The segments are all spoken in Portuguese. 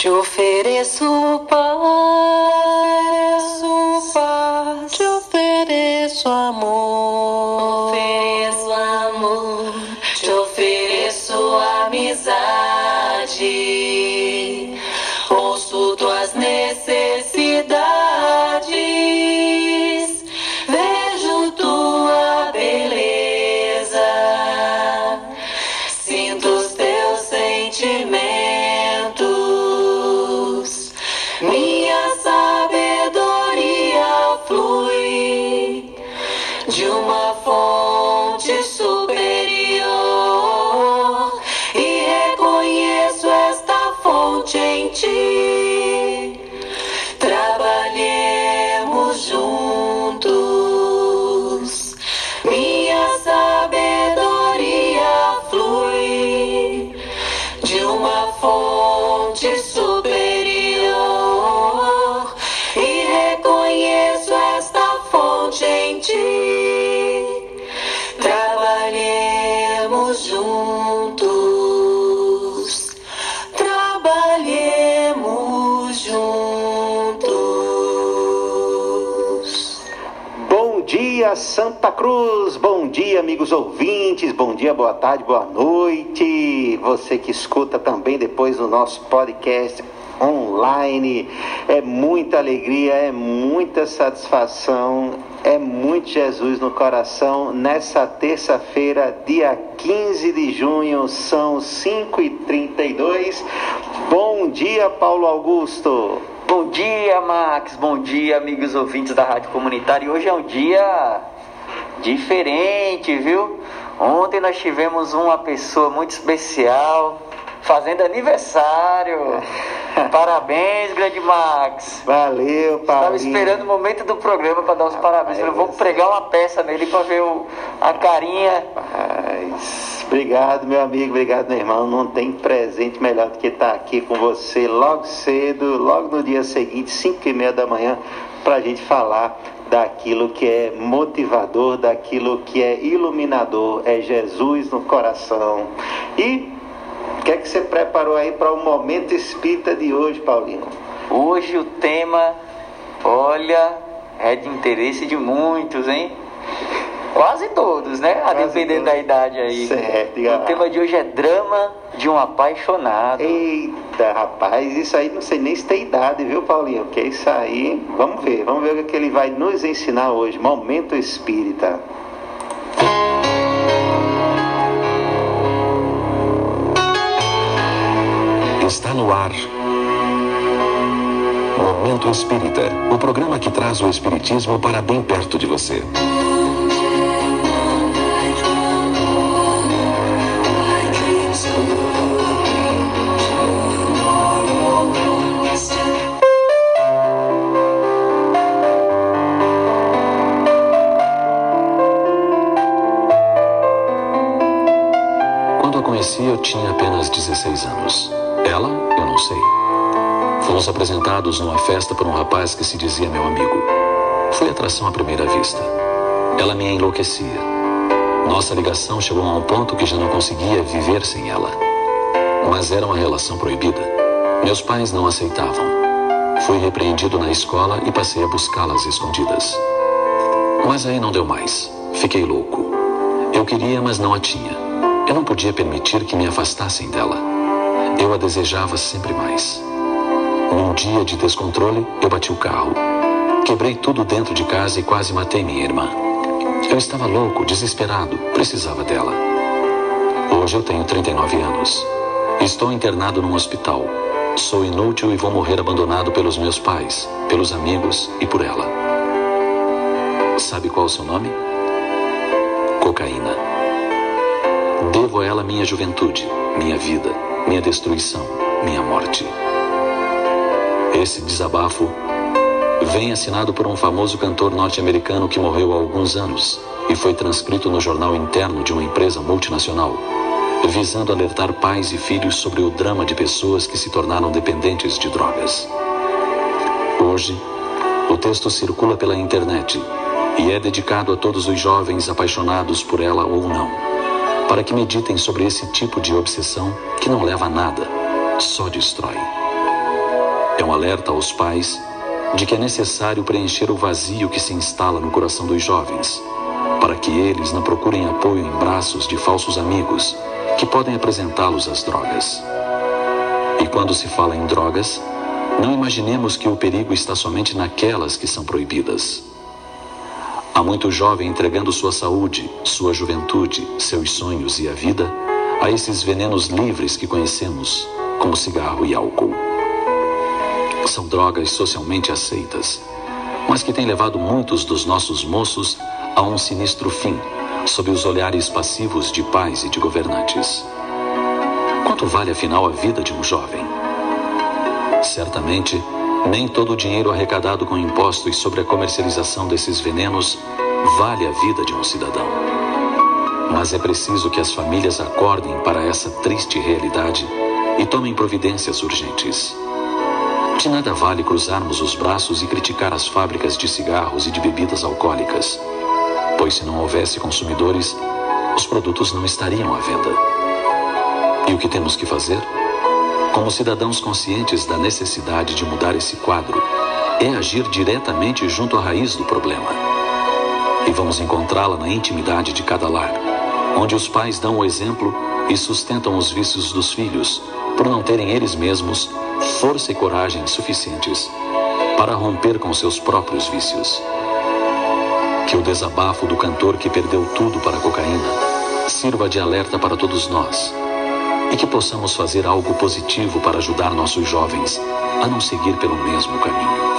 Te ofereço paz, te ofereço amor, Cruz. Bom dia, amigos ouvintes. Bom dia, boa tarde, boa noite. Você que escuta também depois no nosso podcast online. É muita alegria, é muita satisfação, é muito Jesus no coração. Nessa terça-feira, dia 15 de junho, são 5h32. Bom dia, Paulo Augusto. Bom dia, Max. Bom dia, amigos ouvintes da Rádio Comunitária. Hoje é um dia diferente, viu? Ontem nós tivemos uma pessoa muito especial fazendo aniversário. Parabéns, grande Max. Valeu, Paulo. Estava esperando o momento do programa para dar os parabéns. Eu vou pregar uma peça nele para ver o, a carinha. Mas, obrigado, meu amigo, obrigado, meu irmão. Não tem presente melhor do que estar aqui com você logo cedo, logo no dia seguinte, 5 e meia da manhã, para a gente falar daquilo que é motivador, daquilo que é iluminador, é Jesus no coração. E o que é que você preparou aí para o momento espírita de hoje, Paulinho? Hoje o tema, olha, é de interesse de muitos, hein? Quase todos, né? A Quase depender todos. da idade aí. Certo, O tema de hoje é drama de um apaixonado. Eita, rapaz, isso aí não sei nem se tem idade, viu, Paulinho? Que isso aí, vamos ver, vamos ver o que ele vai nos ensinar hoje. Momento espírita. Está no ar. Momento Espírita o programa que traz o Espiritismo para bem perto de você. Apresentados numa festa por um rapaz que se dizia meu amigo. Foi atração à primeira vista. Ela me enlouquecia. Nossa ligação chegou a um ponto que já não conseguia viver sem ela. Mas era uma relação proibida. Meus pais não aceitavam. Fui repreendido na escola e passei a buscá-las escondidas. Mas aí não deu mais. Fiquei louco. Eu queria, mas não a tinha. Eu não podia permitir que me afastassem dela. Eu a desejava sempre mais. Num dia de descontrole, eu bati o carro. Quebrei tudo dentro de casa e quase matei minha irmã. Eu estava louco, desesperado, precisava dela. Hoje eu tenho 39 anos. Estou internado num hospital. Sou inútil e vou morrer abandonado pelos meus pais, pelos amigos e por ela. Sabe qual o seu nome? Cocaína. Devo a ela minha juventude, minha vida, minha destruição, minha morte. Esse desabafo vem assinado por um famoso cantor norte-americano que morreu há alguns anos e foi transcrito no jornal interno de uma empresa multinacional, visando alertar pais e filhos sobre o drama de pessoas que se tornaram dependentes de drogas. Hoje, o texto circula pela internet e é dedicado a todos os jovens apaixonados por ela ou não, para que meditem sobre esse tipo de obsessão que não leva a nada, só destrói. Alerta aos pais de que é necessário preencher o vazio que se instala no coração dos jovens, para que eles não procurem apoio em braços de falsos amigos que podem apresentá-los às drogas. E quando se fala em drogas, não imaginemos que o perigo está somente naquelas que são proibidas. Há muito jovem entregando sua saúde, sua juventude, seus sonhos e a vida a esses venenos livres que conhecemos, como cigarro e álcool. São drogas socialmente aceitas, mas que têm levado muitos dos nossos moços a um sinistro fim, sob os olhares passivos de pais e de governantes. Quanto vale afinal a vida de um jovem? Certamente, nem todo o dinheiro arrecadado com impostos sobre a comercialização desses venenos vale a vida de um cidadão. Mas é preciso que as famílias acordem para essa triste realidade e tomem providências urgentes. De nada vale cruzarmos os braços e criticar as fábricas de cigarros e de bebidas alcoólicas, pois se não houvesse consumidores, os produtos não estariam à venda. E o que temos que fazer? Como cidadãos conscientes da necessidade de mudar esse quadro, é agir diretamente junto à raiz do problema. E vamos encontrá-la na intimidade de cada lar, onde os pais dão o exemplo e sustentam os vícios dos filhos, por não terem eles mesmos força e coragem suficientes para romper com seus próprios vícios. Que o desabafo do cantor que perdeu tudo para a cocaína sirva de alerta para todos nós e que possamos fazer algo positivo para ajudar nossos jovens a não seguir pelo mesmo caminho.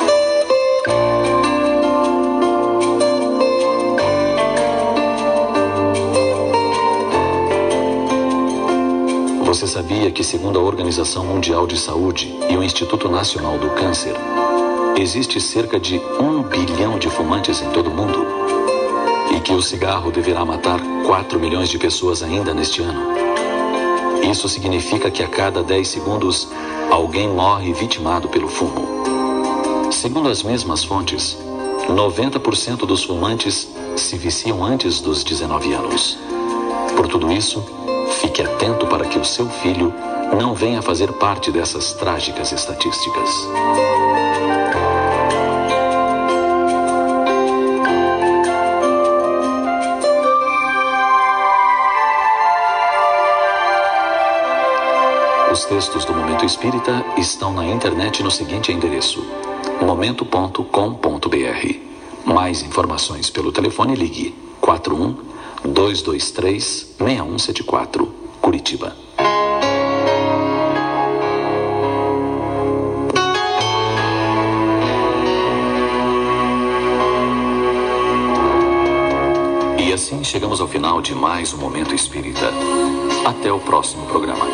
Você sabia que, segundo a Organização Mundial de Saúde e o Instituto Nacional do Câncer, existe cerca de um bilhão de fumantes em todo o mundo? E que o cigarro deverá matar 4 milhões de pessoas ainda neste ano? Isso significa que a cada 10 segundos alguém morre vitimado pelo fumo. Segundo as mesmas fontes, 90% dos fumantes se viciam antes dos 19 anos. Por tudo isso, fique atento para que o seu filho não venha fazer parte dessas trágicas estatísticas. Os textos do Momento Espírita estão na internet no seguinte endereço: momento.com.br. Mais informações pelo telefone ligue 41 223 6174, Curitiba. E assim chegamos ao final de mais um Momento Espírita. Até o próximo programa.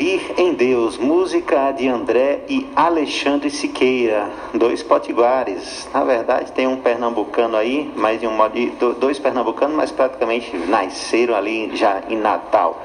Devir em Deus, música de André e Alexandre Siqueira, dois potiguares. Na verdade, tem um pernambucano aí, mas de um modo dois pernambucanos, mas praticamente nasceram ali já em Natal.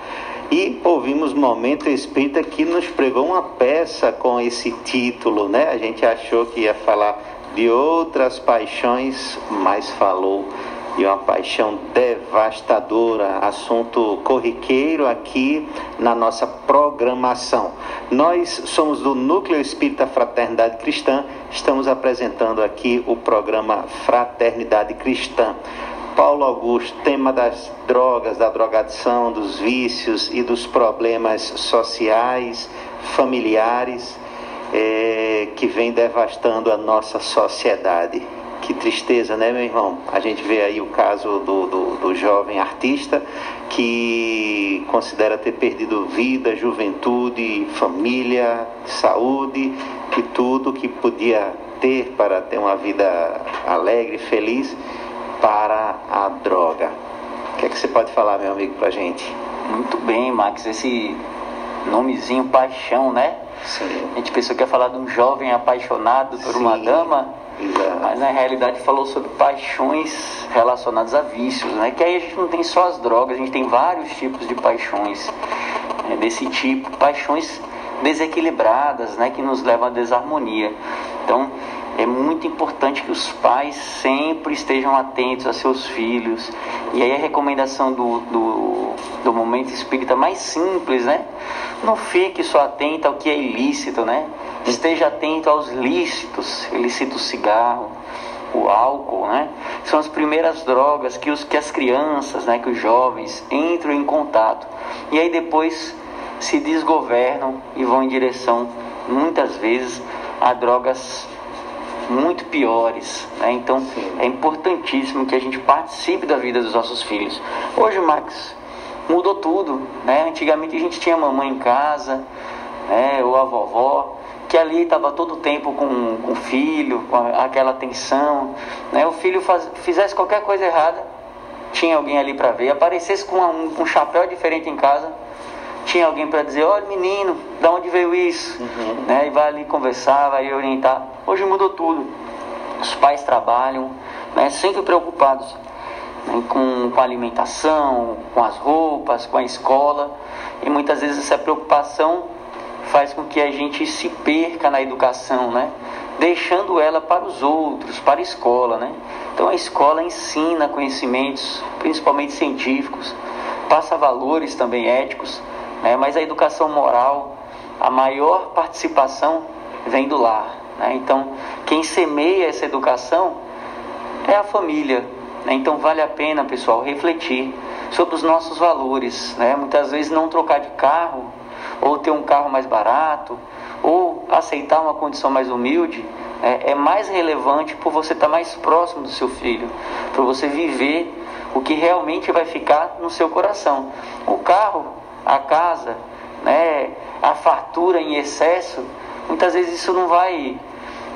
E ouvimos Momento Espírita que nos pregou uma peça com esse título, né? A gente achou que ia falar de outras paixões, mas falou e uma paixão devastadora, assunto corriqueiro aqui na nossa programação. Nós somos do Núcleo Espírita Fraternidade Cristã, estamos apresentando aqui o programa Fraternidade Cristã. Paulo Augusto, tema das drogas, da drogadição, dos vícios e dos problemas sociais, familiares, eh, que vem devastando a nossa sociedade. Que tristeza, né, meu irmão? A gente vê aí o caso do, do, do jovem artista que considera ter perdido vida, juventude, família, saúde e tudo que podia ter para ter uma vida alegre, feliz, para a droga. O que é que você pode falar, meu amigo, pra gente? Muito bem, Max, esse nomezinho paixão, né? Sim. A gente pensou que ia falar de um jovem apaixonado por uma Sim. dama, Exato. Mas na realidade falou sobre paixões relacionadas a vícios, né? Que aí a gente não tem só as drogas, a gente tem vários tipos de paixões né, desse tipo, paixões desequilibradas, né? Que nos levam à desarmonia. Então é muito importante que os pais sempre estejam atentos a seus filhos. E aí a recomendação do, do, do momento espírita mais simples, né? Não fique só atento ao que é ilícito, né? Esteja atento aos lícitos, ilícito cigarro, o álcool, né? São as primeiras drogas que, os, que as crianças, né, que os jovens entram em contato. E aí depois se desgovernam e vão em direção, muitas vezes, a drogas muito piores. Né? Então é importantíssimo que a gente participe da vida dos nossos filhos. Hoje, Max, mudou tudo. Né? Antigamente a gente tinha a mamãe em casa, né? ou a vovó, que ali estava todo o tempo com, com o filho, com aquela atenção. Né? O filho faz, fizesse qualquer coisa errada, tinha alguém ali para ver. Aparecesse com um, com um chapéu diferente em casa, tinha alguém para dizer, olha menino, da onde veio isso? Né? E vai ali conversar, vai orientar. Hoje mudou tudo. Os pais trabalham, né? sempre preocupados né? com, com a alimentação, com as roupas, com a escola. E muitas vezes essa preocupação faz com que a gente se perca na educação, né? Deixando ela para os outros, para a escola, né? Então a escola ensina conhecimentos, principalmente científicos, passa valores também éticos, né? Mas a educação moral, a maior participação vem do lar, né? Então quem semeia essa educação é a família. né? Então vale a pena, pessoal, refletir sobre os nossos valores. Né? Muitas vezes não trocar de carro, ou ter um carro mais barato, ou aceitar uma condição mais humilde, né? é mais relevante por você estar mais próximo do seu filho, para você viver o que realmente vai ficar no seu coração. O carro, a casa, né? a fartura em excesso, muitas vezes isso não vai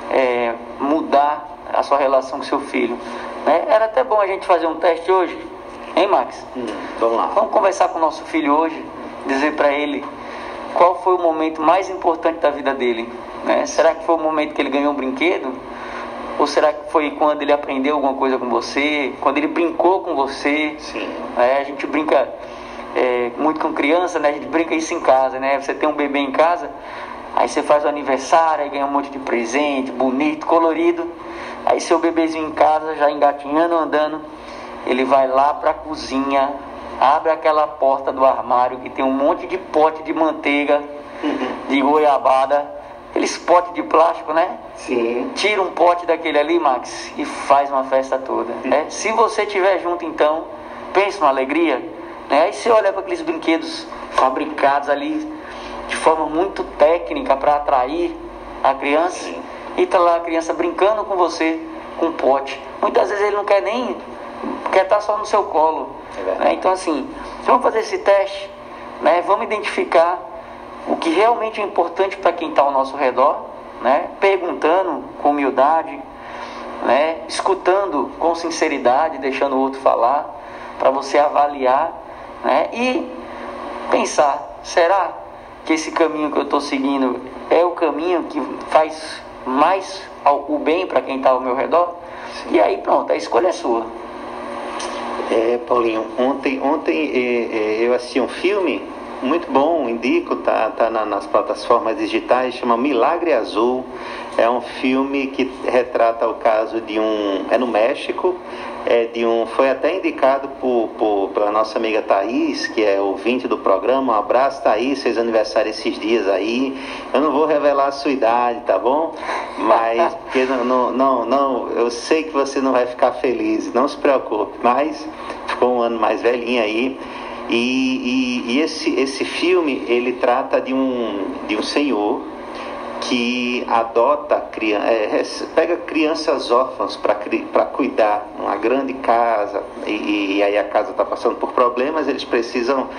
é, mudar a sua relação com seu filho. Né? Era até bom a gente fazer um teste hoje, hein, Max? Hum, vamos lá. Vamos conversar com o nosso filho hoje, dizer para ele qual foi o momento mais importante da vida dele. Né? Será que foi o momento que ele ganhou um brinquedo? Ou será que foi quando ele aprendeu alguma coisa com você? Quando ele brincou com você? Sim. É, a gente brinca é, muito com criança, né? A gente brinca isso em casa, né? Você tem um bebê em casa, aí você faz o aniversário, aí ganha um monte de presente, bonito, colorido. Aí seu bebezinho em casa, já engatinhando, andando, ele vai lá para a cozinha, abre aquela porta do armário que tem um monte de pote de manteiga, de goiabada, aqueles potes de plástico, né? Sim. Tira um pote daquele ali, Max, e faz uma festa toda. Né? Se você estiver junto, então, pense numa alegria. Né? Aí você olha para aqueles brinquedos fabricados ali de forma muito técnica para atrair a criança. E tá lá a criança brincando com você com um pote. Muitas vezes ele não quer nem. quer estar só no seu colo. Né? Então, assim, vamos fazer esse teste. Né? Vamos identificar o que realmente é importante para quem está ao nosso redor, né? perguntando com humildade, né? escutando com sinceridade, deixando o outro falar, para você avaliar né? e pensar: será que esse caminho que eu estou seguindo é o caminho que faz mais o bem para quem está ao meu redor? E aí, pronto, a escolha é sua. É, Paulinho, ontem, ontem é, é, eu assisti um filme muito bom, indico, tá, tá na- nas plataformas digitais, chama Milagre Azul. É um filme que retrata o caso de um. É no México, é de um. Foi até indicado por, por, pela nossa amiga Thaís, que é ouvinte do programa. Um abraço, Thaís, fez aniversário esses dias aí. Eu não vou revelar a sua idade, tá bom? Mas, porque não, não, não, eu sei que você não vai ficar feliz, não se preocupe, mas ficou um ano mais velhinho aí. E, e- e esse, esse filme, ele trata de um, de um senhor que adota, é, rece- pega crianças órfãs para cuidar numa grande casa, e, e aí a casa está passando por problemas, eles precisam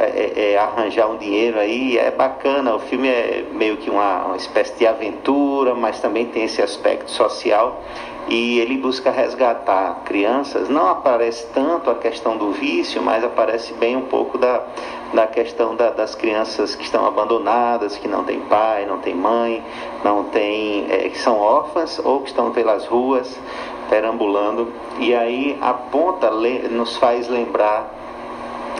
é, é, arranjar um dinheiro aí, é bacana, o filme é meio que uma, uma espécie de aventura, mas também tem esse aspecto social. E ele busca resgatar crianças, não aparece tanto a questão do vício, mas aparece bem um pouco da, da questão da- das crianças que estão abandonadas, que não têm pai, não têm mãe, não têm, é, que são órfãs ou que estão pelas ruas perambulando, e aí aponta, nos faz lembrar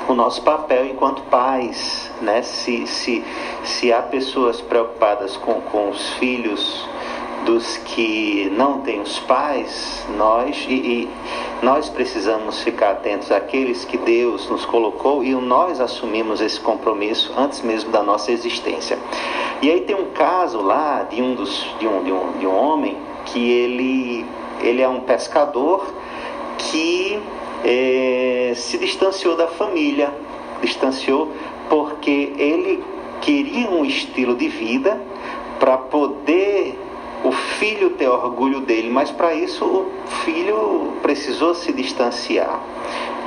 o nosso papel enquanto pais, né? Se, se, se há pessoas preocupadas com, com os filhos dos que não têm os pais, nós e, e nós precisamos ficar atentos àqueles que Deus nos colocou e nós assumimos esse compromisso antes mesmo da nossa existência. E aí tem um caso lá de um dos de um, de um, de um homem que ele ele é um pescador que eh, se distanciou da família, distanciou porque ele queria um estilo de vida para poder o filho ter orgulho dele, mas para isso o filho precisou se distanciar.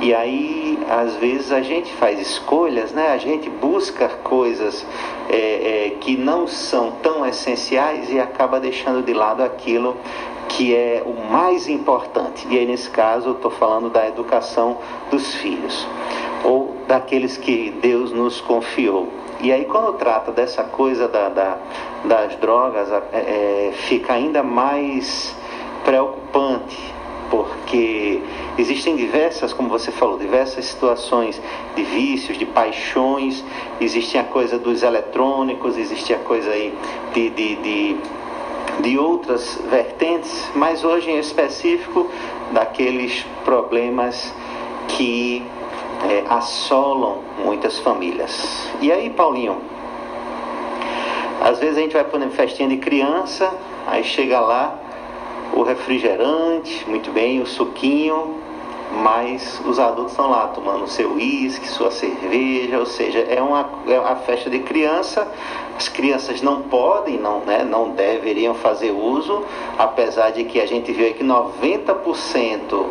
E aí, às vezes, a gente faz escolhas, né? a gente busca coisas é, é, que não são tão essenciais e acaba deixando de lado aquilo que é o mais importante. E aí, nesse caso, eu estou falando da educação dos filhos, ou daqueles que Deus nos confiou. E aí, quando trata dessa coisa da, da- das drogas, é, é, fica ainda mais preocupante, porque existem diversas, como você falou, diversas situações de vícios, de paixões, existe a coisa dos eletrônicos, existe a coisa aí de, de, de de outras vertentes, mas hoje em específico daqueles problemas que é, assolam muitas famílias. E aí, Paulinho, às vezes a gente vai para uma festinha de criança, aí chega lá o refrigerante, muito bem, o suquinho, mas os adultos estão lá tomando seu uísque, sua cerveja, ou seja, é uma, é uma festa de criança. As crianças não podem, não, né, não deveriam fazer uso, apesar de que a gente vê que 90%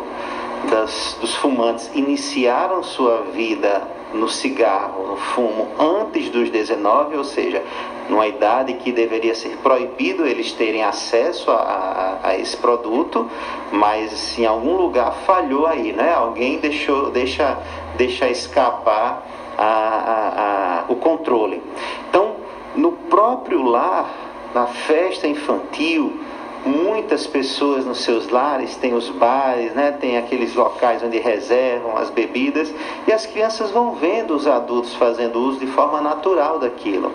das, dos fumantes iniciaram sua vida no cigarro, no fumo, antes dos 19, ou seja, numa idade que deveria ser proibido eles terem acesso a, a, a esse produto, mas em algum lugar falhou aí, né? Alguém deixou, deixa, deixa escapar a, o controle. Então, no próprio lar, na festa infantil, muitas pessoas nos seus lares têm os bares, né? tem aqueles locais onde reservam as bebidas e as crianças vão vendo os adultos fazendo uso de forma natural daquilo.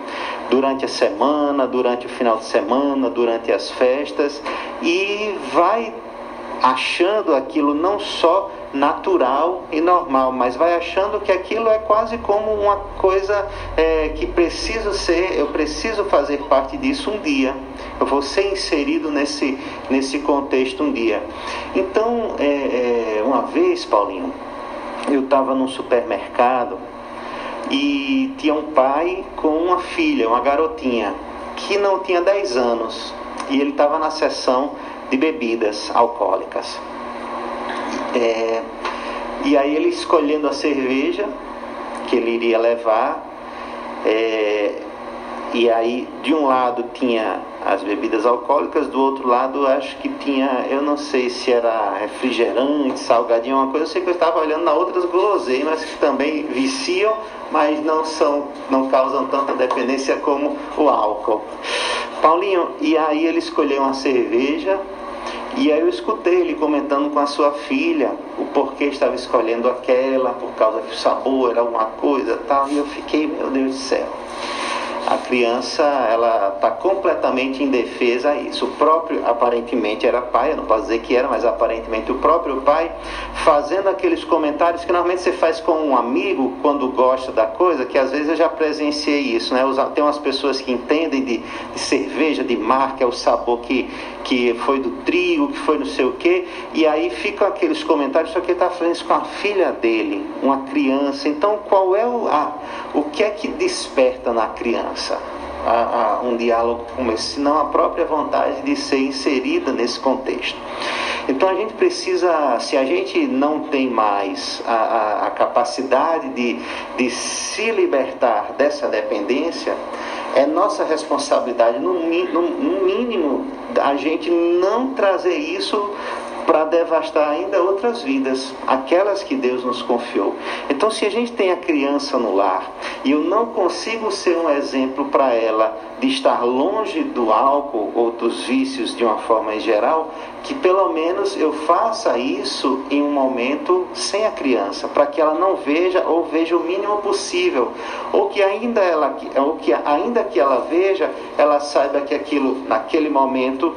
Durante a semana, durante o final de semana, durante as festas e vai achando aquilo não só natural e normal, mas vai achando que aquilo é quase como uma coisa é, que preciso ser, eu preciso fazer parte disso um dia, eu vou ser inserido nesse, nesse contexto um dia. Então, é, é, uma vez, Paulinho, eu estava num supermercado e tinha um pai com uma filha, uma garotinha, que não tinha 10 anos, e ele estava na seção de bebidas alcoólicas. É, e aí ele escolhendo a cerveja que ele iria levar, é, e aí de um lado tinha as bebidas alcoólicas, do outro lado acho que tinha, eu não sei se era refrigerante, salgadinho, uma coisa, eu sei que eu estava olhando na outras guloseimas que também viciam, mas não são, não causam tanta dependência como o álcool. Paulinho, e aí ele escolheu uma cerveja e aí eu escutei ele comentando com a sua filha o porquê estava escolhendo aquela, por causa que o sabor era alguma coisa tal. E eu fiquei, meu Deus do céu a criança ela está completamente indefesa a isso. O próprio, aparentemente era pai, eu não posso dizer que era, mas aparentemente o próprio pai, fazendo aqueles comentários que normalmente você faz com um amigo quando gosta da coisa, que às vezes eu já presenciei isso, né? Tem umas pessoas que entendem de, de cerveja, de marca, é o sabor que, que foi do trigo, que foi não sei o quê, e aí ficam aqueles comentários, só que ele está fazendo isso com a filha dele, uma criança. Então, qual é o, a, o que é que desperta na criança? A, a um diálogo como esse, senão a própria vontade de ser inserida nesse contexto. Então a gente precisa, se a gente não tem mais a, a, a capacidade de, de se libertar dessa dependência, é nossa responsabilidade, no, no, no mínimo, a gente não trazer isso para devastar ainda outras vidas, aquelas que Deus nos confiou. Então, se a gente tem a criança no lar e eu não consigo ser um exemplo para ela de estar longe do álcool ou dos vícios de uma forma em geral, que pelo menos eu faça isso em um momento sem a criança, para que ela não veja ou veja o mínimo possível, ou que ainda ela, ou que ainda que ela veja, ela saiba que aquilo naquele momento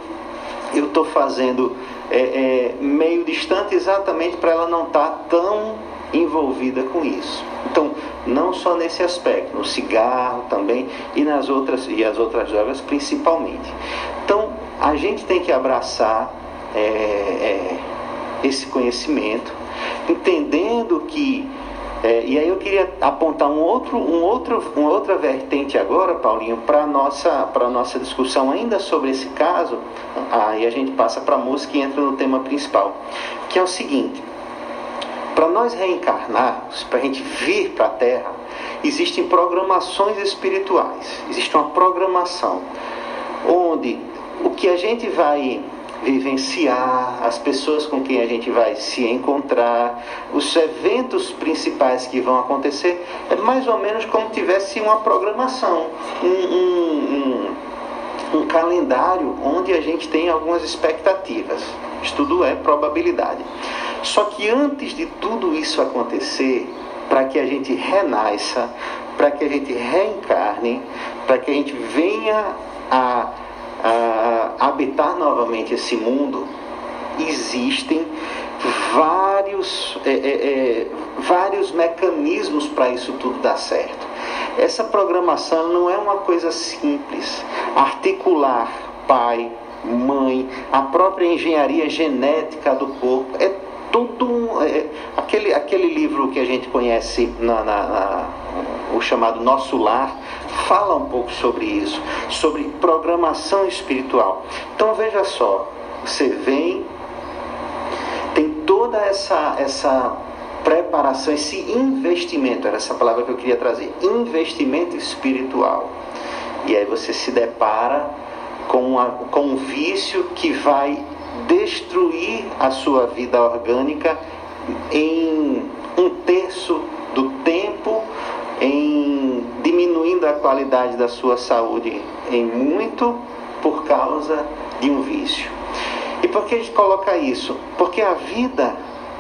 eu estou fazendo é, é, meio distante exatamente para ela não estar tá tão envolvida com isso. Então, não só nesse aspecto, no cigarro também e nas outras e as outras drogas principalmente. Então, a gente tem que abraçar é, é esse conhecimento, entendendo que é, e aí eu queria apontar um outro, um outro, uma outra vertente agora, Paulinho, para nossa, nossa discussão ainda sobre esse caso, aí a gente passa para a música e entra no tema principal, que é o seguinte, para nós reencarnarmos, para a gente vir para a Terra, existem programações espirituais, existe uma programação, onde o que a gente vai vivenciar, as pessoas com quem a gente vai se encontrar, os eventos principais que vão acontecer, é mais ou menos como tivesse uma programação, um, um, um, um calendário onde a gente tem algumas expectativas. Isso tudo é probabilidade. Só que antes de tudo isso acontecer, para que a gente renasça, para que a gente reencarne, para que a gente venha a a habitar novamente esse mundo, existem vários, é, é, é, vários mecanismos para isso tudo dar certo. Essa programação não é uma coisa simples. Articular pai, mãe, a própria engenharia genética do corpo, é tudo um, é, aquele, aquele livro que a gente conhece na, na, na o chamado Nosso Lar, fala um pouco sobre isso, sobre programação espiritual. Então veja só, você vem, tem toda essa, essa preparação, esse investimento, era essa palavra que eu queria trazer, investimento espiritual. E aí você se depara com, uma, com um vício que vai destruir a sua vida orgânica em um terço do tempo em diminuindo a qualidade da sua saúde em muito por causa de um vício. E por que a gente coloca isso? Porque a vida,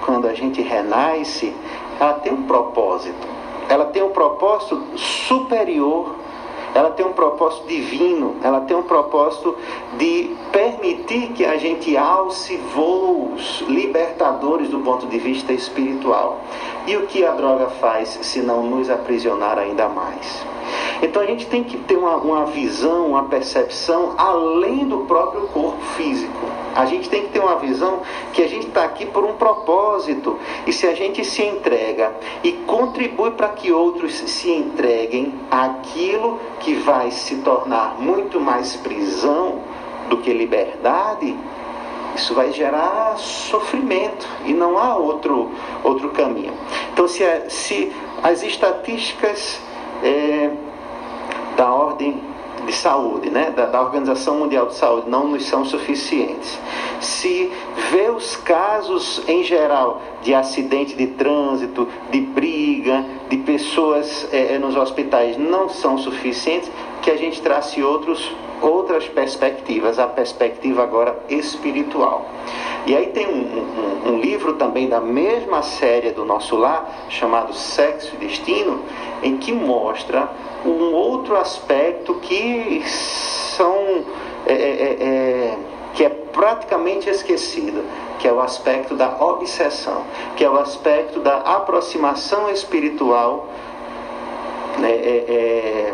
quando a gente renasce, ela tem um propósito. Ela tem um propósito superior ela tem um propósito divino, ela tem um propósito de permitir que a gente alce voos libertadores do ponto de vista espiritual. E o que a droga faz se não nos aprisionar ainda mais? Então a gente tem que ter uma, uma visão, uma percepção além do próprio corpo físico. A gente tem que ter uma visão que a gente está aqui por um propósito. E se a gente se entrega e contribui para que outros se entreguem àquilo que vai se tornar muito mais prisão do que liberdade, isso vai gerar sofrimento e não há outro, outro caminho. Então, se, se as estatísticas é, da ordem de saúde, né, da, da, Organização Mundial de Saúde, não nos são suficientes. Se vê os casos em geral de acidente de trânsito, de briga, de pessoas é, nos hospitais não são suficientes, que a gente trace outros, outras perspectivas, a perspectiva agora espiritual. E aí tem um, um, um livro também da mesma série do nosso lar, chamado Sexo e Destino, em que mostra um outro aspecto que são é, é, que é praticamente esquecido, que é o aspecto da obsessão, que é o aspecto da aproximação espiritual né, é, é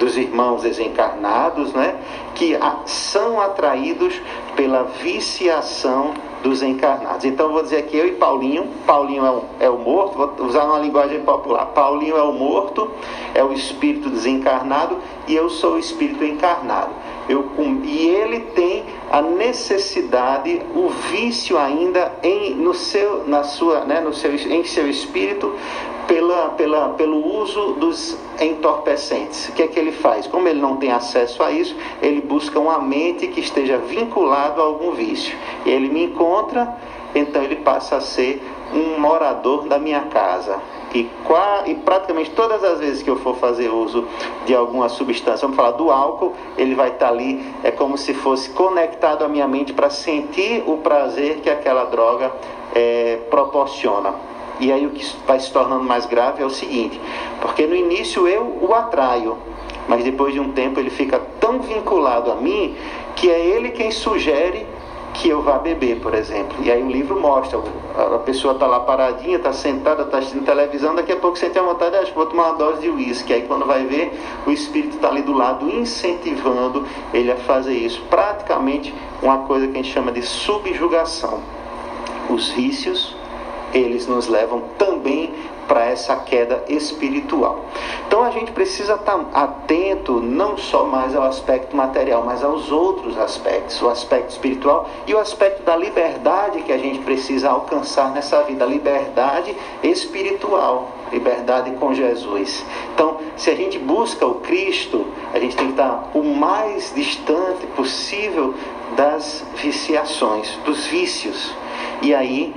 dos irmãos desencarnados, né, que são atraídos pela viciação dos encarnados. Então vou dizer aqui eu e Paulinho, Paulinho é é o morto, vou usar uma linguagem popular. Paulinho é o morto, é o espírito desencarnado e eu sou o espírito encarnado. Eu, e ele tem a necessidade, o vício ainda em, no seu, na sua, né, no seu, em seu espírito pela, pela, pelo uso dos entorpecentes. O que é que ele faz? Como ele não tem acesso a isso, ele busca uma mente que esteja vinculado a algum vício. E ele me encontra, então ele passa a ser um morador da minha casa. E, e, praticamente todas as vezes que eu for fazer uso de alguma substância, vamos falar do álcool, ele vai estar ali, é como se fosse conectado à minha mente para sentir o prazer que aquela droga é, proporciona. E aí o que vai se tornando mais grave é o seguinte, porque no início eu o atraio, mas depois de um tempo ele fica tão vinculado a mim que é ele quem sugere que eu vá beber, por exemplo. E aí o livro mostra, a pessoa está lá paradinha, está sentada, está assistindo televisão, daqui a pouco sente a vontade, acho que vou tomar uma dose de uísque. Aí quando vai ver, o espírito está ali do lado, incentivando ele a fazer isso. Praticamente uma coisa que a gente chama de subjugação. Os vícios eles nos levam também para essa queda espiritual. Então a gente precisa estar tá atento não só mais ao aspecto material, mas aos outros aspectos, o aspecto espiritual e o aspecto da liberdade que a gente precisa alcançar nessa vida, liberdade espiritual, liberdade com Jesus. Então, se a gente busca o Cristo, a gente tem que estar o mais distante possível das viciações, dos vícios. E aí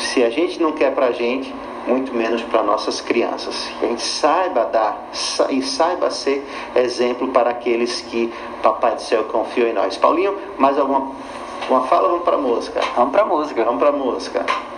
se a gente não quer para a gente, muito menos para nossas crianças. Que a gente saiba dar e saiba ser exemplo para aqueles que Papai do Céu confiou em nós. Paulinho, mais alguma uma fala? Vamos para a música. Vamos para a música. Vamos para a música.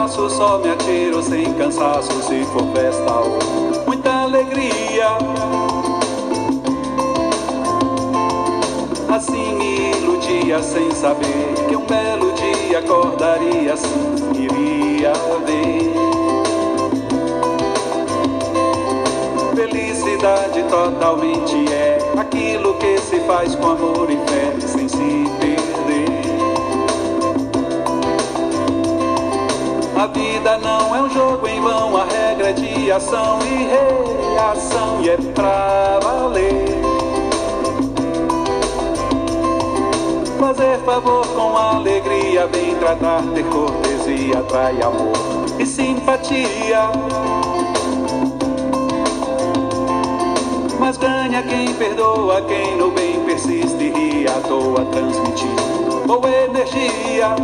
Faço, só me atiro sem cansaço. Se for festa ou muita alegria. Assim me iludia sem saber que um belo dia acordaria assim, iria ver. Felicidade totalmente é aquilo que se faz com amor e fé sem se A vida não é um jogo em vão, a regra é de ação e reação, e é pra valer. Fazer favor com alegria, bem tratar, ter cortesia, atrai amor e simpatia. Mas ganha quem perdoa, quem no bem persiste ri à toa, transmitindo boa energia.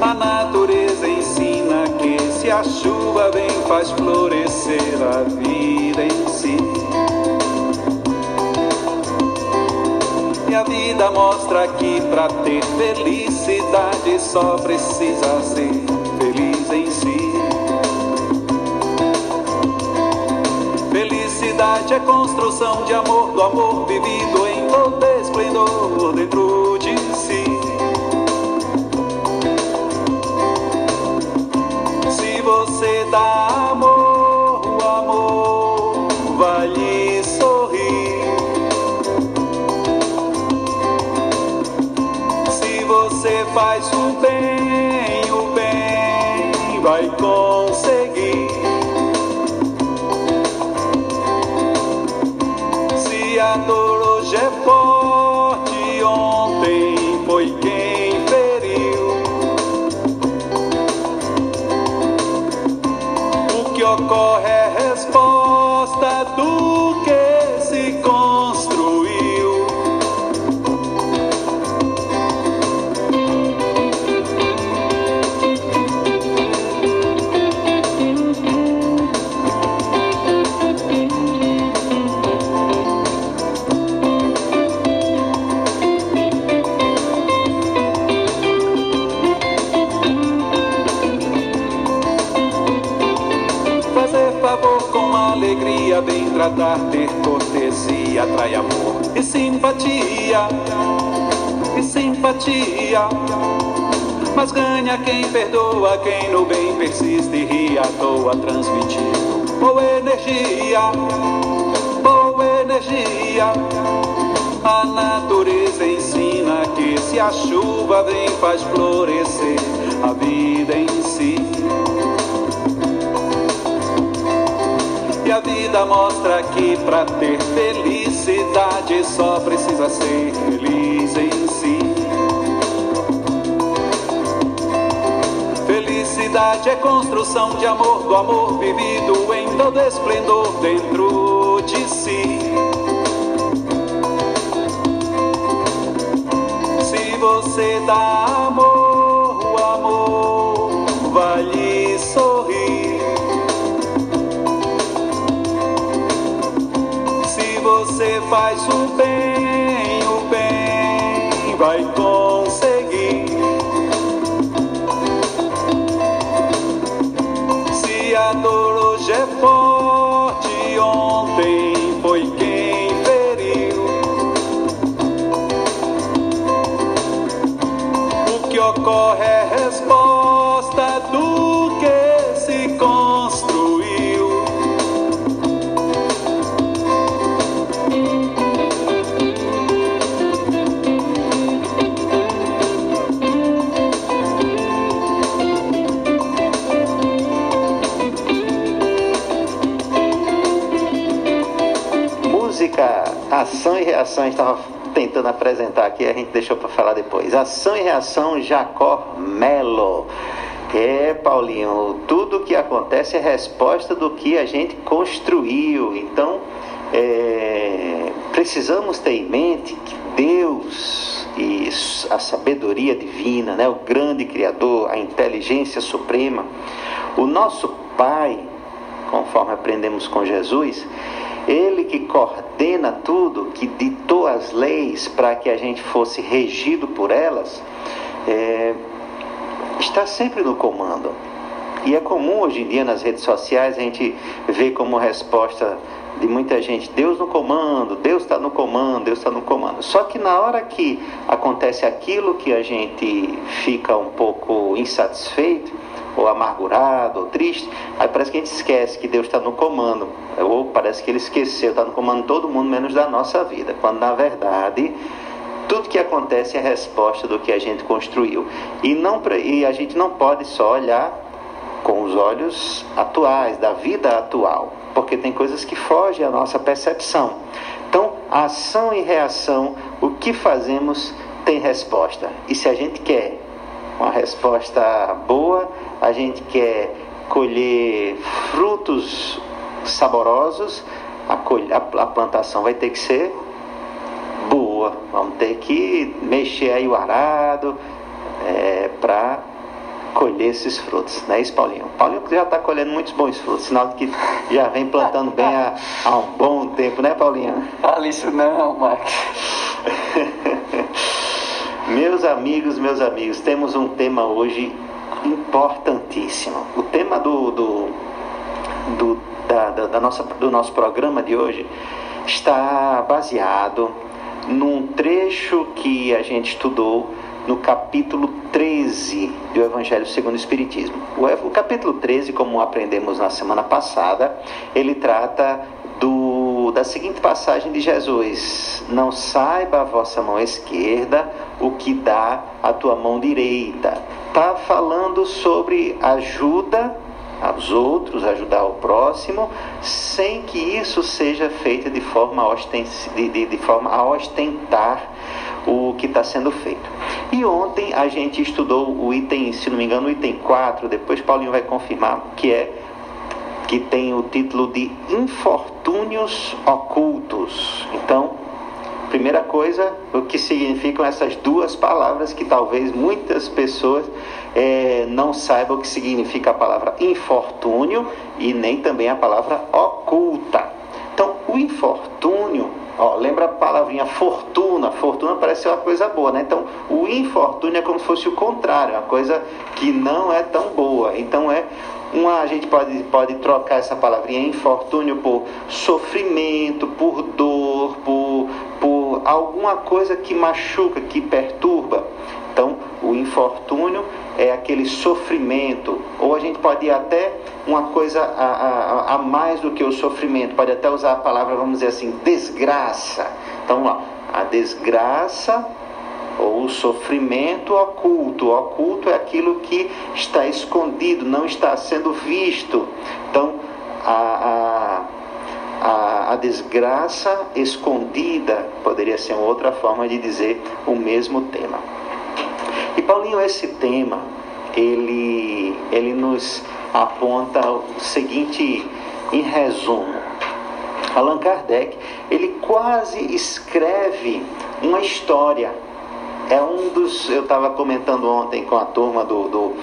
A natureza ensina que se a chuva vem, faz florescer a vida em si. E a vida mostra que pra ter felicidade só precisa ser feliz em si. Felicidade é construção de amor, do amor vivido em todo esplendor dentro de Sita atrai amor e simpatia, e simpatia. Mas ganha quem perdoa, quem no bem persiste e ri à toa, transmitindo boa energia, boa energia. A natureza ensina que se a chuva vem, faz florescer a vida em si. A vida mostra que pra ter felicidade só precisa ser feliz em si. Felicidade é construção de amor, do amor vivido em todo esplendor dentro de si. Se você dá você reação, estava tentando apresentar aqui, a gente deixou para falar depois. Ação e reação, Jacó Melo. É, Paulinho, tudo que acontece é resposta do que a gente construiu. Então, é, precisamos ter em mente que Deus e a sabedoria divina, né, o grande Criador, a inteligência suprema, o nosso Pai, conforme aprendemos com Jesus, ele que coordena tudo, que ditou as leis para que a gente fosse regido por elas, é, está sempre no comando. E é comum hoje em dia nas redes sociais a gente ver como resposta de muita gente, Deus no comando, Deus está no comando, Deus está no comando. Só que na hora que acontece aquilo que a gente fica um pouco insatisfeito, ou amargurado, ou triste, aí parece que a gente esquece que Deus está no comando, ou parece que ele esqueceu, está no comando de todo mundo, menos da nossa vida, quando na verdade Tudo que acontece é resposta do que a gente construiu. E, não, e a gente não pode só olhar com os olhos atuais, da vida atual, porque tem coisas que fogem à nossa percepção. Então, ação e reação, o que fazemos tem resposta. E se a gente quer uma resposta boa, a gente quer colher frutos saborosos, a, a, a plantação vai ter que ser boa. Vamos ter que mexer aí o arado é, para colher esses frutos, não é isso, Paulinho? Paulinho já está colhendo muitos bons frutos, sinal de que já vem plantando bem há, há um bom tempo, né, Paulinho? Fala isso não, Max. meus amigos, meus amigos, temos um tema hoje importantíssimo. O tema do, do, do, da, da, da nossa, do nosso programa de hoje está baseado num trecho que a gente estudou no capítulo 13 do Evangelho segundo o Espiritismo. O, capítulo 13, como aprendemos na semana passada, ele trata do, da seguinte passagem de Jesus: Não saiba a vossa mão esquerda o que dá a tua mão direita. Está falando sobre ajuda aos outros, ajudar o próximo, sem que isso seja feito de forma, de, de, de forma a ostentar o que está sendo feito. E ontem a gente estudou o item, se não me engano, o item 4, depois Paulinho vai confirmar, que é que tem o título de Infortúnios Ocultos. Então, primeira coisa, o que significam essas duas palavras que talvez muitas pessoas é, não saibam o que significa a palavra infortúnio e nem também a palavra oculta. Então, o infortúnio Ó, lembra a palavrinha fortuna? Fortuna parece ser uma coisa boa, né? Então, o infortúnio é como se fosse o contrário, uma coisa que não é tão boa. Então, é uma, a gente pode, pode trocar essa palavrinha infortúnio por sofrimento, por dor, por, por alguma coisa que machuca, que perturba. Então, o infortúnio é aquele sofrimento, ou a gente pode ir até uma coisa a, a, a, mais do que o sofrimento, pode até usar a palavra, vamos dizer assim, desgraça. Então, ó, a desgraça o sofrimento oculto. O oculto é aquilo que está escondido, não está sendo visto. Então, a, a, a, a desgraça escondida poderia ser uma outra forma de dizer o mesmo tema. E Paulinho, esse tema, ele, ele nos aponta o seguinte em resumo. Allan Kardec, ele quase escreve uma história. É um dos. Eu estava comentando ontem com a turma do, do,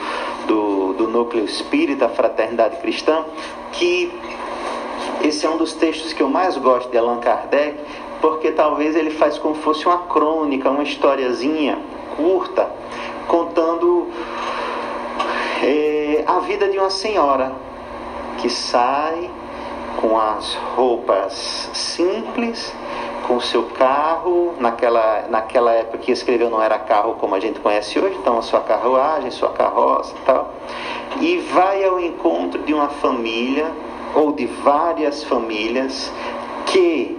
do, do Núcleo Espírita, Fraternidade Cristã, que esse é um dos textos que eu mais gosto de Allan Kardec, porque talvez ele faz como fosse uma crônica, uma historiazinha curta, contando é, a vida de uma senhora que sai com as roupas simples, com o seu carro, naquela, naquela época que escreveu não era carro como a gente conhece hoje, então a sua carruagem, sua carroça e tal, e vai ao encontro de uma família ou de várias famílias que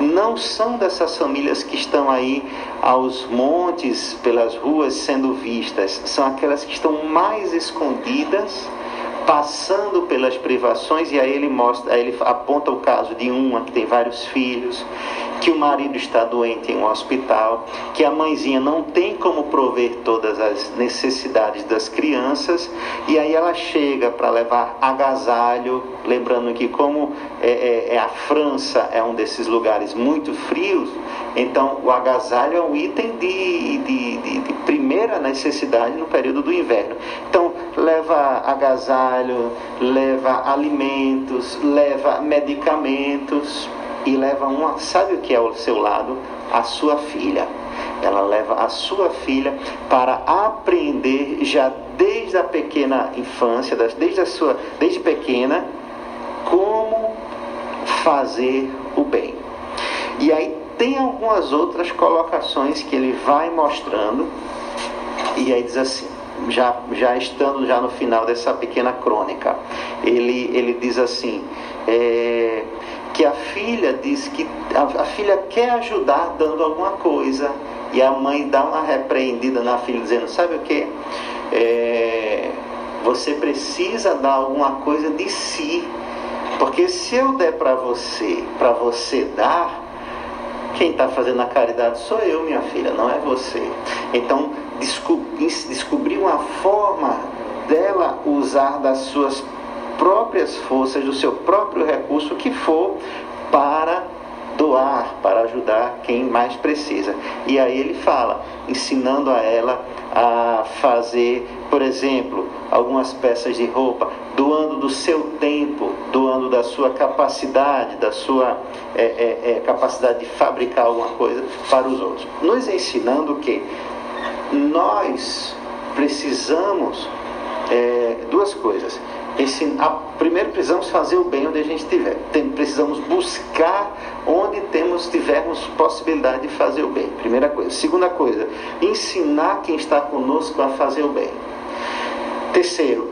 não são dessas famílias que estão aí aos montes, pelas ruas sendo vistas, são aquelas que estão mais escondidas, passando pelas privações, e aí ele mostra, aí ele aponta o caso de uma que tem vários filhos, que o marido está doente em um hospital, que a mãezinha não tem como prover todas as necessidades das crianças, e aí ela chega para levar agasalho, lembrando que como é, é, é, a França é um desses lugares muito frios, então o agasalho é um item de, de, de, de primeira necessidade no período do inverno. Então leva agasalho, leva alimentos, leva medicamentos e leva uma, sabe o que é ao seu lado? A sua filha. Ela leva a sua filha para aprender já desde a pequena infância, desde a sua, desde pequena, como fazer o bem. E aí tem algumas outras colocações que ele vai mostrando e aí diz assim, já, já estando já no final dessa pequena crônica, ele, ele diz assim, é, que a filha diz que a, a filha quer ajudar dando alguma coisa E a mãe dá uma repreendida na filha, dizendo: Sabe o que? É, você precisa dar alguma coisa de si. Porque se eu der para você, para você dar, quem está fazendo a caridade sou eu, minha filha, não é você. Então, descobrir, uma forma dela usar das suas próprias forças, do seu próprio recurso, que for, para doar, para ajudar quem mais precisa. E aí ele fala, ensinando a ela a fazer, por exemplo, algumas peças de roupa, doando do seu tempo, doando da sua capacidade, da sua é, é, é, capacidade de fabricar alguma coisa para os outros. Nos ensinando que nós precisamos é, duas coisas ensinar, primeiro precisamos fazer o bem onde a gente estiver. Tem, precisamos buscar onde temos, tivermos possibilidade de fazer o bem. Primeira coisa. Segunda coisa, ensinar quem está conosco a fazer o bem. Terceiro,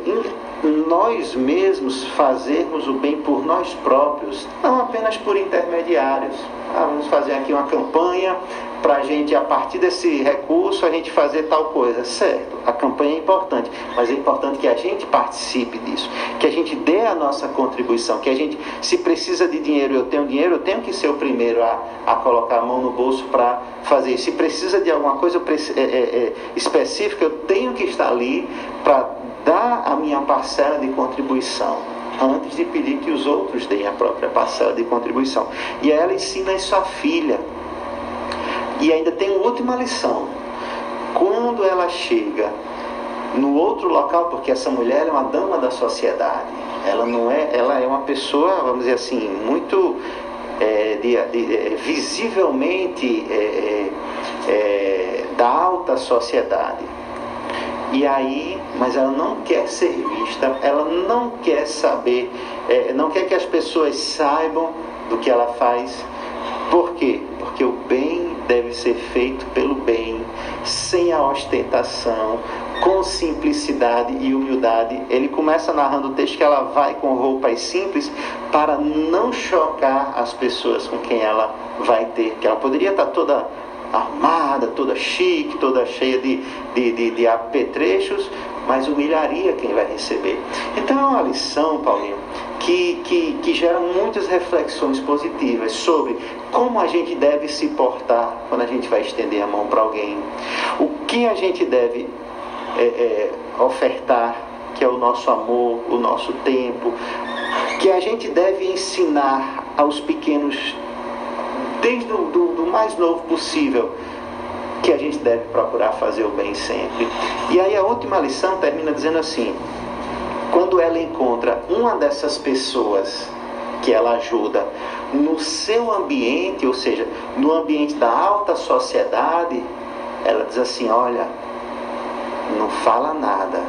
nós mesmos fazermos o bem por nós próprios, não apenas por intermediários. Ah, vamos fazer aqui uma campanha para a gente, a partir desse recurso, a gente fazer tal coisa. Certo, a campanha é importante, mas é importante que a gente participe disso, que a gente dê a nossa contribuição, que a gente, se precisa de dinheiro, eu tenho dinheiro, eu tenho que ser o primeiro a, a colocar a mão no bolso para fazer isso. Se precisa de alguma coisa é, é, é, específica, eu tenho que estar ali para dar a minha parcela de contribuição antes de pedir que os outros deem a própria parcela de contribuição. E ela ensina isso à filha. E ainda tem uma última lição. Quando ela chega no outro local, porque essa mulher é uma dama da sociedade, ela não é, ela é uma pessoa, vamos dizer assim, muito é, de, de, é, visivelmente é, é, é, da alta sociedade. E aí, mas ela não quer ser vista, ela não quer saber, é, não quer que as pessoas saibam do que ela faz. Por quê? Porque o bem deve ser feito pelo bem, sem a ostentação, com simplicidade e humildade. Ele começa narrando o texto que ela vai com roupas simples para não chocar as pessoas com quem ela vai ter, que ela poderia estar toda armada, toda chique, toda cheia de, de, de, de apetrechos, mas humilharia quem vai receber. Então é uma lição, Paulinho, que, que, que gera muitas reflexões positivas sobre como a gente deve se portar quando a gente vai estender a mão para alguém, o que a gente deve é, é, ofertar, que é o nosso amor, o nosso tempo, que a gente deve ensinar aos pequenos desde o do, do mais novo possível, que a gente deve procurar fazer o bem sempre. E aí a última lição termina dizendo assim: quando ela encontra uma dessas pessoas que ela ajuda no seu ambiente, ou seja, no ambiente da alta sociedade, ela diz assim: olha, não fala nada.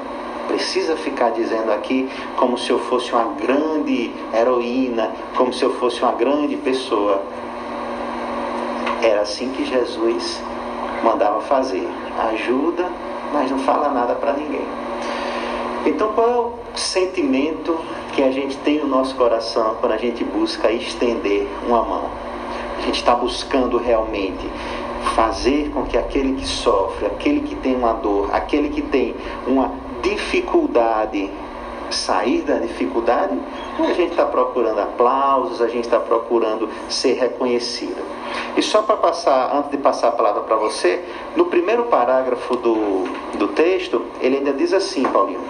Precisa ficar dizendo aqui como se eu fosse uma grande heroína, como se eu fosse uma grande pessoa. Era assim que Jesus mandava fazer. Ajuda, mas não fala nada para ninguém. Então, qual é o sentimento que a gente tem no nosso coração quando a gente busca estender uma mão? A gente está buscando realmente fazer com que aquele que sofre, aquele que tem uma dor, aquele que tem uma dificuldade sair da dificuldade, a gente está procurando aplausos, a gente está procurando ser reconhecido. E só para passar, antes de passar a palavra para você, no primeiro parágrafo do, do texto, ele ainda diz assim, Paulinho.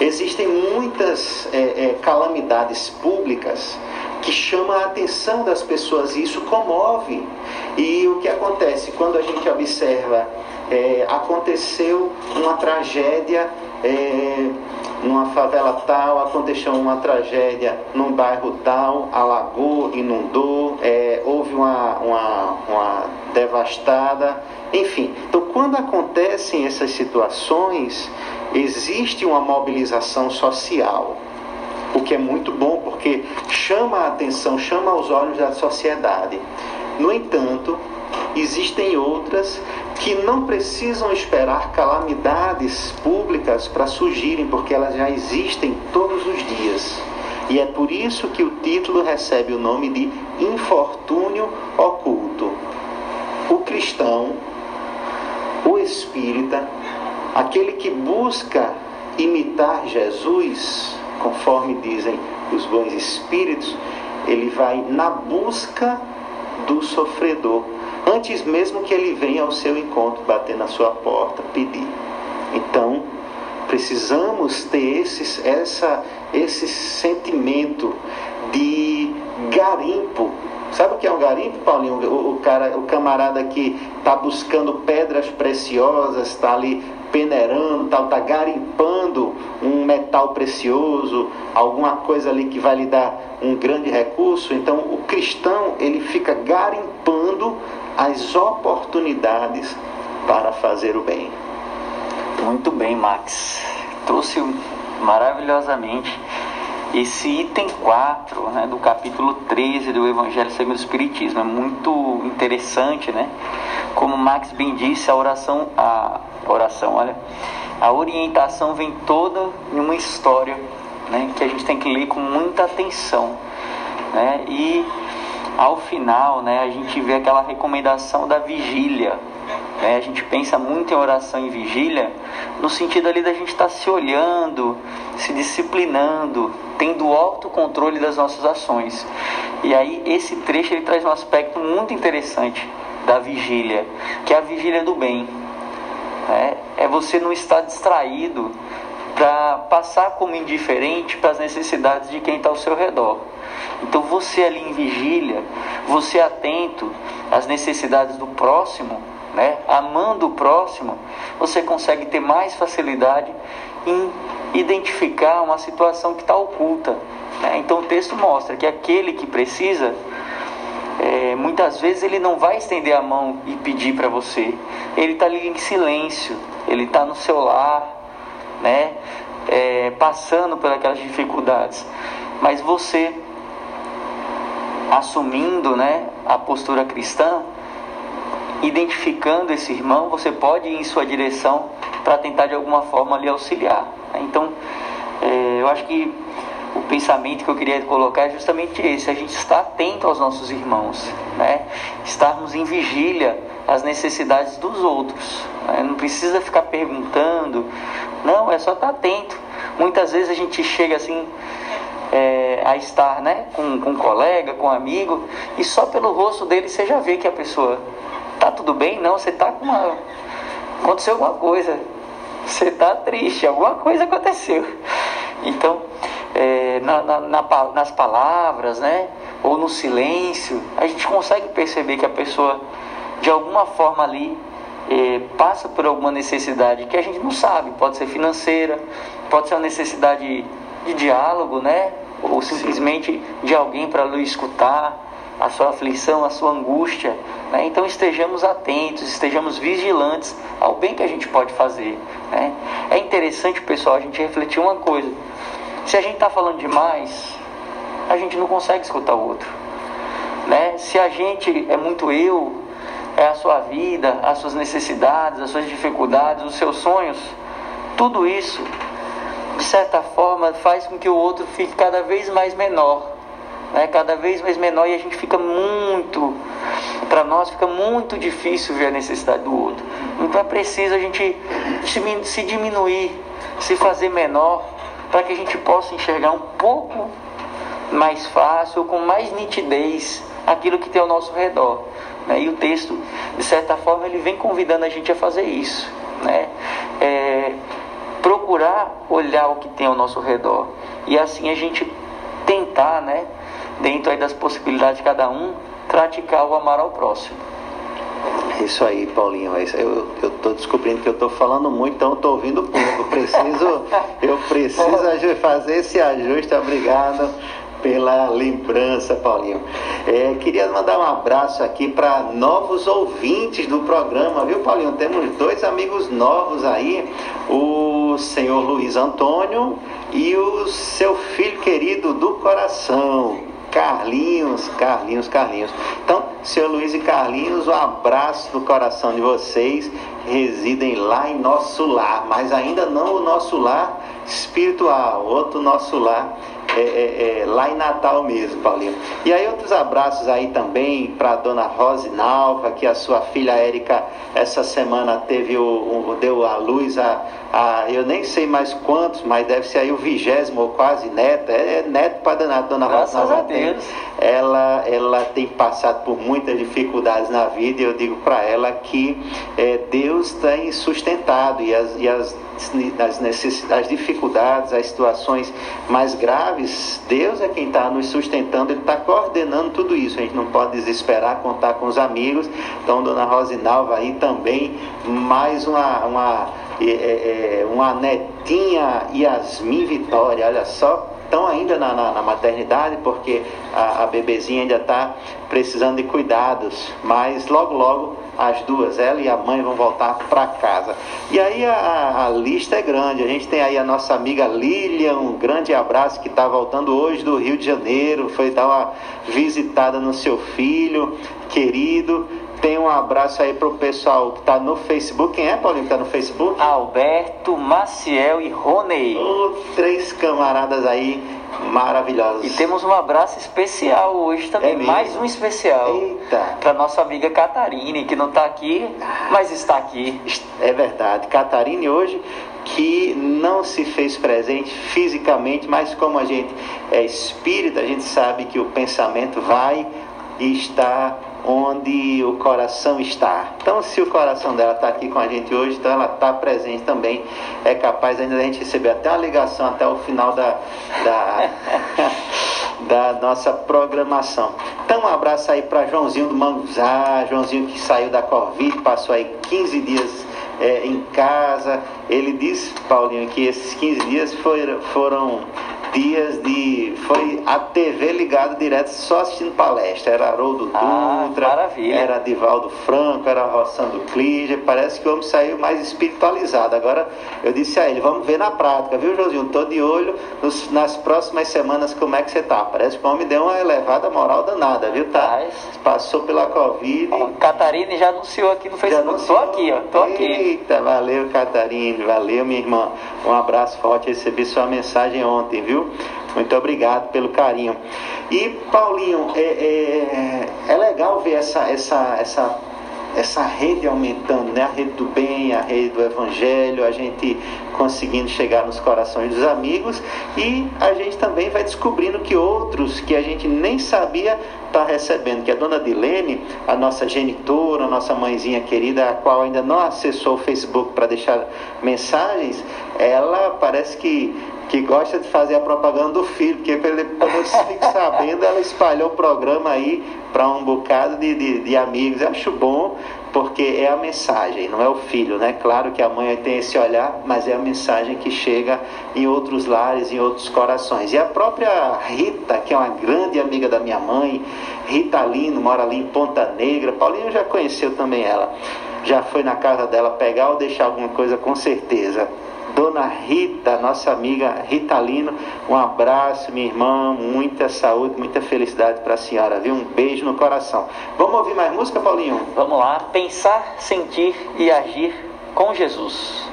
Existem muitas é, é, calamidades públicas que chamam a atenção das pessoas e isso comove. E o que acontece quando a gente observa, é, aconteceu uma tragédia é, numa favela tal, aconteceu uma tragédia num bairro tal, alagou, inundou, é, houve uma, uma, uma devastada, enfim. Então, quando acontecem essas situações, existe uma mobilização social, o que é muito bom porque chama a atenção, chama aos olhos da sociedade. No entanto, existem outras que não precisam esperar calamidades públicas para surgirem, porque elas já existem todos os dias. E é por isso que o título recebe o nome de infortúnio oculto. O cristão o espírita, aquele que busca imitar Jesus, conforme dizem os bons espíritos, ele vai na busca do sofredor, antes mesmo que ele venha ao seu encontro, bater na sua porta, pedir. Então, precisamos ter esse, essa, esse sentimento de garimpo. Sabe o que é um garimpo, Paulinho? O, o cara, o camarada que está buscando pedras preciosas, está ali peneirando, está garimpando um metal precioso, alguma coisa ali que vai lhe dar um grande recurso. Então, o cristão ele fica garimpando as oportunidades para fazer o bem. Muito bem, Max. Trouxe maravilhosamente esse item 4 né, do capítulo 13 do Evangelho segundo o Espiritismo. É muito interessante, né? Como Max bem disse, a oração, a oração, olha, a orientação vem toda em uma história né, que a gente tem que ler com muita atenção. Né? E ao final, né, a gente vê aquela recomendação da vigília. Né? A gente pensa muito em oração e vigília no sentido ali da gente estar tá se olhando, se disciplinando, tendo autocontrole das nossas ações. E aí esse trecho ele traz um aspecto muito interessante da vigília, que é a vigília do bem. É, é você não estar distraído para passar como indiferente para as necessidades de quem está ao seu redor. Então você ali em vigília, você atento às necessidades do próximo, né? amando o próximo, você consegue ter mais facilidade em identificar uma situação que está oculta. Né? Então o texto mostra que aquele que precisa, é, muitas vezes ele não vai estender a mão e pedir para você. Ele está ali em silêncio, ele está no seu lar, né? É, passando por aquelas dificuldades. Mas você, assumindo né, a postura cristã, identificando esse irmão, você pode ir em sua direção para tentar de alguma forma lhe auxiliar. Então, é, eu acho que o pensamento que eu queria colocar é justamente esse: a gente está atento aos nossos irmãos, né? estarmos em vigília às necessidades dos outros. Né? Não precisa ficar perguntando, não, é só estar atento. Muitas vezes a gente chega assim. É, a estar né, com, com um colega, com um amigo, e só pelo rosto dele você já vê que a pessoa tá tudo bem? Não, você tá com uma. Aconteceu alguma coisa. Você está triste, alguma coisa aconteceu. Então, é, na, na, na, nas palavras, né? Ou no silêncio, a gente consegue perceber que a pessoa, de alguma forma ali, é, passa por alguma necessidade que a gente não sabe. Pode ser financeira, pode ser uma necessidade de diálogo, né? Ou simplesmente de alguém para lhe escutar a sua aflição, a sua angústia. Né? Então estejamos atentos, estejamos vigilantes ao bem que a gente pode fazer. Né? É interessante, pessoal, a gente refletir uma coisa. Se a gente está falando demais, a gente não consegue escutar o outro. Né? Se a gente é muito eu, é a sua vida, as suas necessidades, as suas dificuldades, os seus sonhos, tudo isso, de certa forma, faz com que o outro fique cada vez mais menor né, cada vez mais menor e a gente fica muito, para nós fica muito difícil ver a necessidade do outro. Então é preciso a gente se diminuir, se fazer menor, para que a gente possa enxergar um pouco mais fácil, com mais nitidez, aquilo que tem ao nosso redor. Né? E o texto, de certa forma, ele vem convidando a gente a fazer isso. Né? É, procurar olhar o que tem ao nosso redor. E assim a gente tentar, né? Dentro aí das possibilidades de cada um, praticar o amar ao próximo. Isso aí, Paulinho. Eu estou descobrindo que eu estou falando muito, então estou ouvindo pouco. Preciso, eu preciso fazer esse ajuste. Obrigado pela lembrança, Paulinho. É, queria mandar um abraço aqui para novos ouvintes do programa, viu, Paulinho? Temos dois amigos novos aí, o senhor Luiz Antônio e o seu filho querido do coração, Carlinhos, Carlinhos, Carlinhos. Então, seu Luiz e Carlinhos, um abraço no coração de vocês. Residem lá em nosso lar, mas ainda não o nosso lar espiritual, outro nosso lar é, é, é, lá em Natal mesmo, Paulinho. E aí outros abraços aí também para dona Rose Nalva, que a sua filha Érica essa semana teve o, o deu a luz a, a, eu nem sei mais quantos, mas deve ser aí o vigésimo ou quase neto, é, é neto para dona, dona Graças Rose Nalva. a Deus. Ela, ela tem passado por muitas dificuldades na vida e eu digo para ela que é, Deus tem sustentado e as, e as as, as dificuldades, as situações mais graves, Deus é quem está nos sustentando, Ele está coordenando tudo isso. A gente não pode desesperar, contar com os amigos. Então, Dona Rosinalva aí também, mais uma, uma, é, é, uma netinha Yasmin Vitória, olha só, estão ainda na, na, na, maternidade porque a, a bebezinha ainda está precisando de cuidados, mas logo logo as duas, ela e a mãe, vão voltar para casa. E aí a, a, lista é grande. A gente tem aí a nossa amiga Lilian, um grande abraço que está voltando hoje do Rio de Janeiro, foi dar uma visitada no seu filho querido. Tem um abraço aí pro pessoal que está no Facebook. Quem é, Paulinho, que está no Facebook? Alberto, Maciel e Ronei. Oh, três camaradas aí maravilhosos. E temos um abraço especial hoje também, É mais um especial. Eita. Para nossa amiga Catarine, que não está aqui, mas está aqui. É verdade. Catarine hoje que não se fez presente fisicamente, mas como a gente é espírita, a gente sabe que o pensamento vai e está onde o coração está. Então, se o coração dela está aqui com a gente hoje, então ela está presente também. É capaz ainda da gente receber até uma ligação até o final da, da, da nossa programação. Então, um abraço aí para Joãozinho do Manguzá, Joãozinho que saiu da Covid, passou aí 15 dias é, em casa. Ele disse, Paulinho, que esses 15 dias foram, foram dias de. Foi a TV ligada direto só assistindo palestra. Era Haroldo Ah, Dutra, maravilha. era Divaldo Franco, era Roçando Clige. Parece que o homem saiu mais espiritualizado. Agora eu disse a ele: vamos ver na prática, viu, Josinho? Tô de olho nos- nas próximas semanas como é que você tá. Parece que o homem deu uma elevada moral danada, viu? Tá? Mas- Passou pela Covid. Ó, Catarine já anunciou aqui no Já Facebook. anunciou? Tô aqui, ó. Tô aqui. Eita, valeu, Catarine. Valeu, minha irmã. Um abraço forte. Recebi sua mensagem ontem, viu? Muito obrigado pelo carinho. E, Paulinho, é, é, é legal ver essa, essa, essa, essa rede aumentando, né? A rede do bem, a rede do evangelho, a gente conseguindo chegar nos corações dos amigos e a gente também vai descobrindo que outros que a gente nem sabia está recebendo, que a dona Dilene, a nossa genitora, a nossa mãezinha querida, a qual ainda não acessou o Facebook para deixar mensagens, ela parece que, que gosta de fazer a propaganda do filho, porque quando eu fico sabendo, ela espalhou o programa aí para um bocado de, de, de amigos. Eu acho bom, porque é a mensagem, não é o filho, né? Claro que a mãe tem esse olhar, mas é a mensagem que chega em outros lares, em outros corações. E a própria Rita, que é uma grande amiga da minha mãe, Rita Lino, mora ali em Ponta Negra. Paulinho já conheceu também ela. Já foi na casa dela pegar ou deixar alguma coisa com certeza. Dona Rita, nossa amiga Rita Lino, um abraço, minha irmã, muita saúde, muita felicidade para a senhora, viu? Um beijo no coração. Vamos ouvir mais música, Paulinho? Vamos lá. Pensar, sentir e agir com Jesus.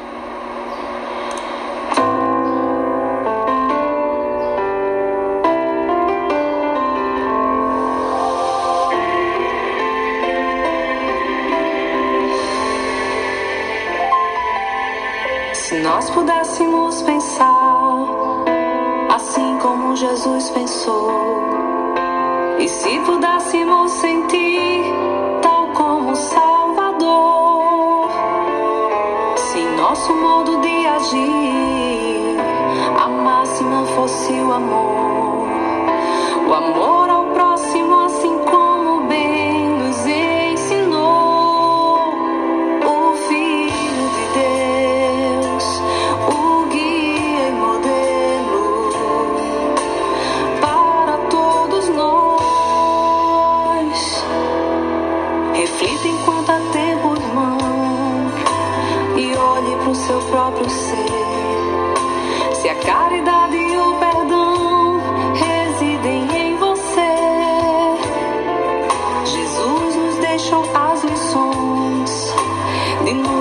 Nós pudéssemos pensar assim como Jesus pensou, e se pudéssemos sentir tal como Salvador, se nosso modo de agir a máxima fosse o amor, o amor ao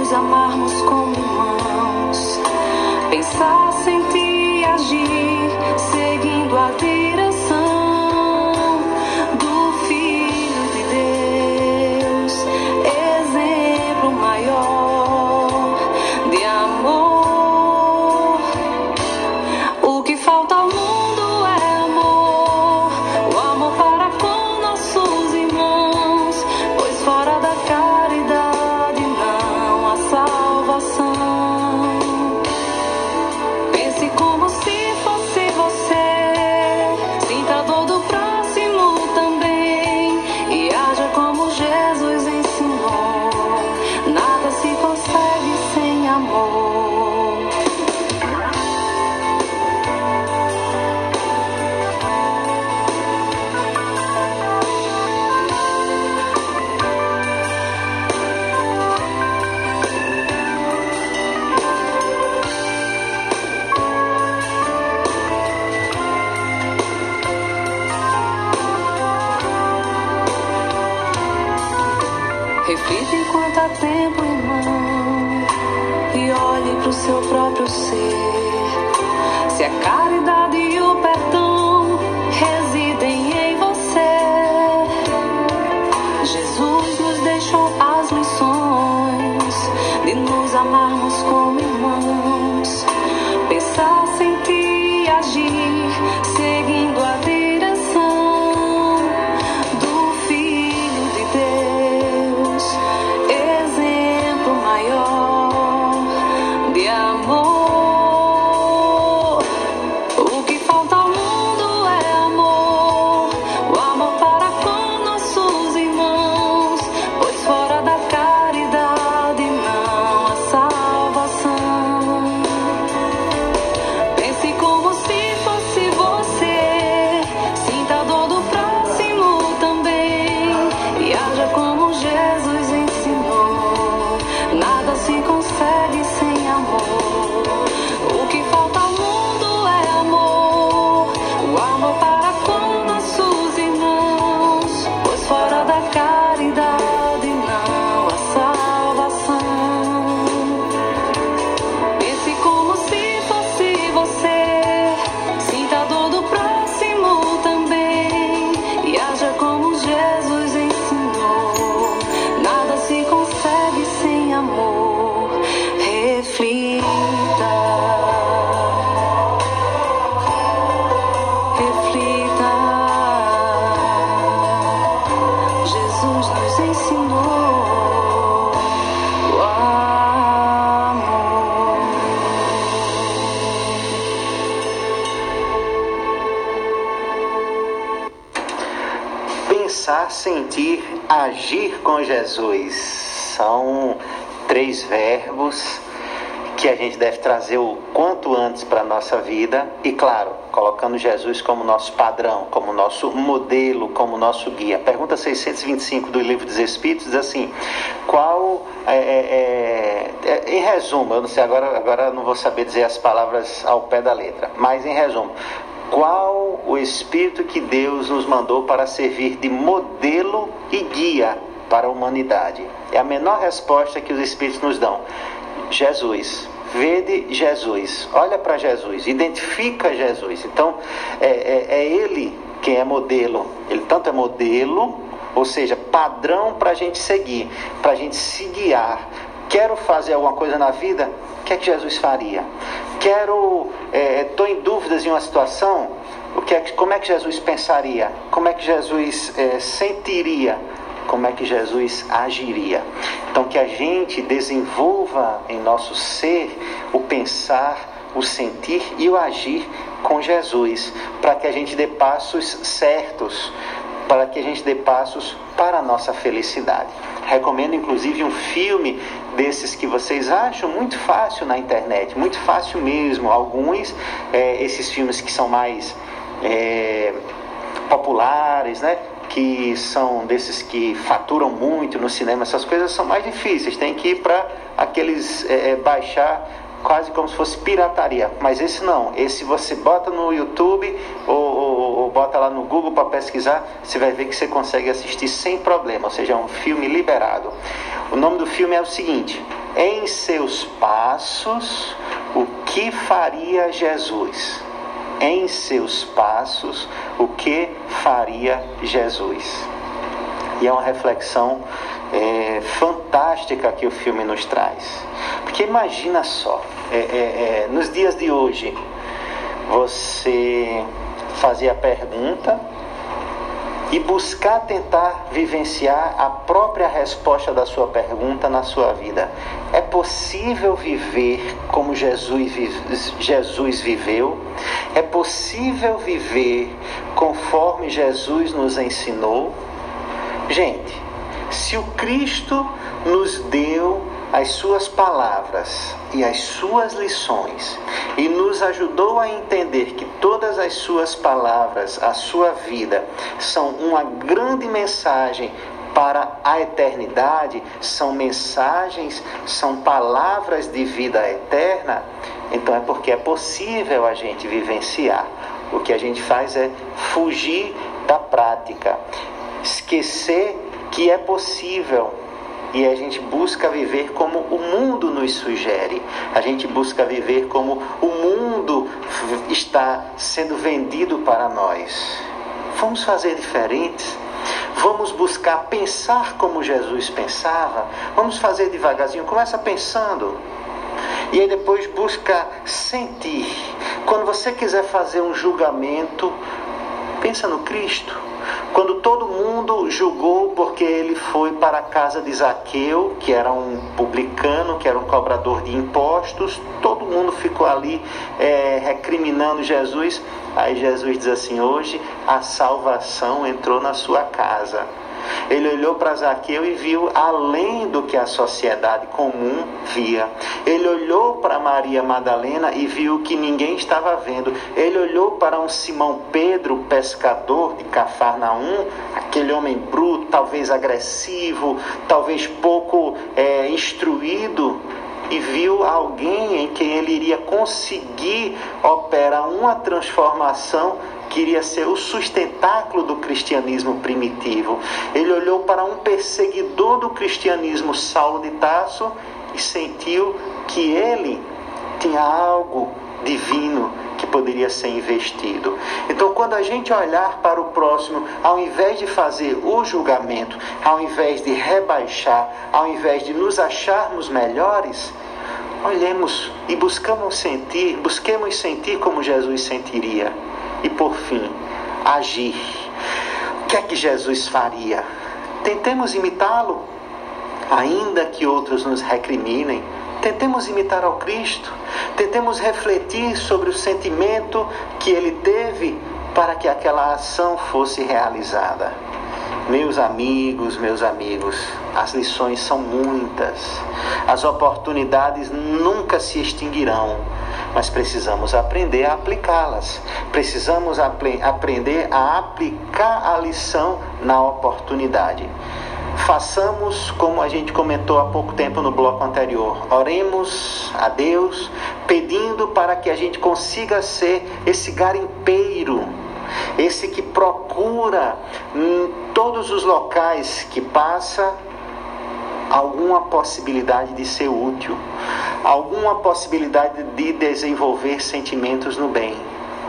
nos amarmos como irmãos, pensar, sentir e agir, agir com Jesus. São três verbos que a gente deve trazer o quanto antes para a nossa vida e, claro, colocando Jesus como nosso padrão, como nosso modelo, como nosso guia. Pergunta 625 do Livro dos Espíritos diz assim: qual, é, é, é, em resumo, eu não sei agora, agora não vou saber dizer as palavras ao pé da letra, mas em resumo, qual o Espírito que Deus nos mandou para servir de modelo e guia para a humanidade? É a menor resposta que os Espíritos nos dão. Jesus. Vede Jesus, olha para Jesus, identifica Jesus. Então, é, é, é Ele quem é modelo. Ele tanto é modelo, ou seja, padrão para a gente seguir, para a gente se guiar. Quero fazer alguma coisa na vida? O que é que Jesus faria? Quero, estou em dúvidas em uma situação? O que é, que- como é que Jesus pensaria? Como é que Jesus é, sentiria? Como é que Jesus agiria? Então, que a gente desenvolva em nosso ser o pensar, o sentir e o agir com Jesus, para que a gente dê passos certos, para que a gente dê passos para a nossa felicidade. Recomendo inclusive um filme desses que vocês acham muito fácil na internet, muito fácil mesmo. Alguns, é, esses filmes que são mais é, populares, né? que são desses que faturam muito no cinema, essas coisas são mais difíceis, tem que ir para aqueles é, é, baixar quase como se fosse pirataria. Mas esse não, esse você bota no YouTube ou, ou- ou bota lá no Google para pesquisar, você vai ver que você consegue assistir sem problema, ou seja, é um filme liberado. O nome do filme é o seguinte: Em seus passos, o que faria Jesus? Em seus passos, o que faria Jesus? E é uma reflexão é, fantástica que o filme nos traz. Porque imagina só, é, é, é, nos dias de hoje, você fazer a pergunta e buscar tentar vivenciar a própria resposta da sua pergunta na sua vida. É possível viver como Jesus, Jesus viveu? É possível viver conforme Jesus nos ensinou? Gente, se o Cristo nos deu as suas palavras e as suas lições e nos ajudou a entender que todas as suas palavras, a sua vida, são uma grande mensagem para a eternidade, são mensagens, são palavras de vida eterna, então é porque é possível a gente vivenciar. O que a gente faz é fugir da prática, esquecer que é possível e a gente busca viver como o mundo nos sugere. A gente busca viver como o mundo está sendo vendido para nós. Vamos fazer diferente. Vamos buscar pensar como Jesus pensava. Vamos fazer devagarzinho. Começa pensando. E aí depois busca sentir. Quando você quiser fazer um julgamento, pensa no Cristo. Quando todo mundo julgou porque ele foi para a casa de Zaqueu, que era um publicano, que era um cobrador de impostos, todo mundo ficou ali é, recriminando Jesus. Aí Jesus diz assim: hoje a salvação entrou na sua casa. Ele olhou para Zaqueu e viu além do que a sociedade comum via. Ele olhou para Maria Madalena e viu que ninguém estava vendo. Ele olhou para um Simão Pedro, pescador de Cafarnaum, aquele homem bruto, talvez agressivo, talvez pouco é, instruído e viu alguém em quem ele iria conseguir operar uma transformação queria ser o sustentáculo do cristianismo primitivo. Ele olhou para um perseguidor do cristianismo, Saulo de Tarso, e sentiu que ele tinha algo divino que poderia ser investido. Então, quando a gente olhar para o próximo, ao invés de fazer o julgamento, ao invés de rebaixar, ao invés de nos acharmos melhores, olhemos e buscamos sentir, busquemos sentir como Jesus sentiria. E por fim, agir. O que é que Jesus faria? Tentemos imitá-lo, ainda que outros nos recriminem. Tentemos imitar ao Cristo. Tentemos refletir sobre o sentimento que ele teve para que aquela ação fosse realizada. Meus amigos, meus amigos, as lições são muitas. As oportunidades nunca se extinguirão mas precisamos aprender a aplicá-las. Precisamos apre aprender a aplicar a lição na oportunidade. Façamos como a gente comentou há pouco tempo no bloco anterior. Oremos a Deus pedindo para que a gente consiga ser esse garimpeiro, esse que procura em todos os locais que passa alguma possibilidade de ser útil, alguma possibilidade de desenvolver sentimentos no bem,